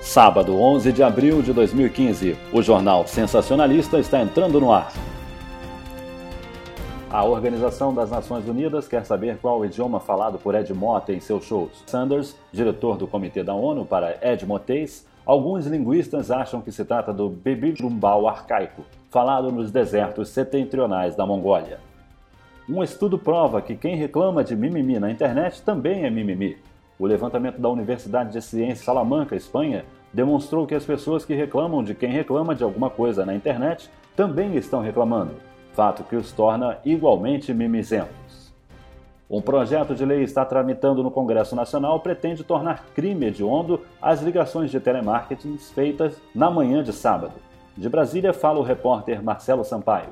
Sábado, 11 de abril de 2015, o jornal Sensacionalista está entrando no ar. A Organização das Nações Unidas quer saber qual o idioma falado por Ed Motta em seus shows. Sanders, diretor do Comitê da ONU para Ed Motés, alguns linguistas acham que se trata do Bebilumbal arcaico, falado nos desertos setentrionais da Mongólia. Um estudo prova que quem reclama de mimimi na internet também é mimimi. O levantamento da Universidade de Ciências Salamanca, Espanha, demonstrou que as pessoas que reclamam de quem reclama de alguma coisa na internet também estão reclamando, fato que os torna igualmente mimizentos. Um projeto de lei está tramitando no Congresso Nacional pretende tornar crime hediondo as ligações de telemarketing feitas na manhã de sábado. De Brasília fala o repórter Marcelo Sampaio.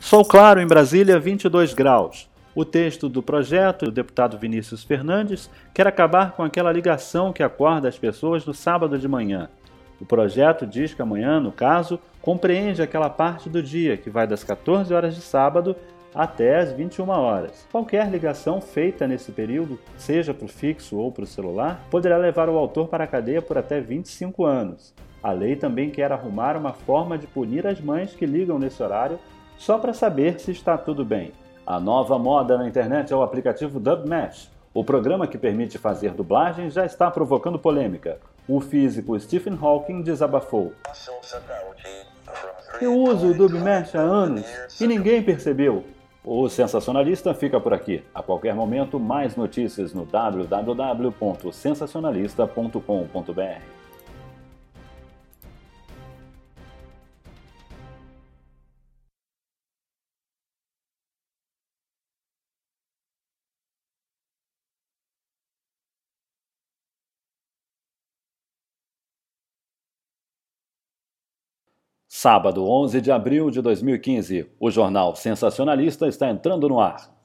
Sol claro em Brasília, 22 graus. O texto do projeto do deputado Vinícius Fernandes quer acabar com aquela ligação que acorda as pessoas no sábado de manhã. O projeto diz que amanhã, no caso, compreende aquela parte do dia que vai das 14 horas de sábado até as 21 horas. Qualquer ligação feita nesse período, seja para o fixo ou para o celular, poderá levar o autor para a cadeia por até 25 anos. A lei também quer arrumar uma forma de punir as mães que ligam nesse horário só para saber se está tudo bem. A nova moda na internet é o aplicativo Dubmatch. O programa que permite fazer dublagem já está provocando polêmica. O físico Stephen Hawking desabafou. Eu uso o Dubmatch há anos e ninguém percebeu. O sensacionalista fica por aqui. A qualquer momento, mais notícias no www.sensacionalista.com.br. Sábado, 11 de abril de 2015, o jornal Sensacionalista está entrando no ar.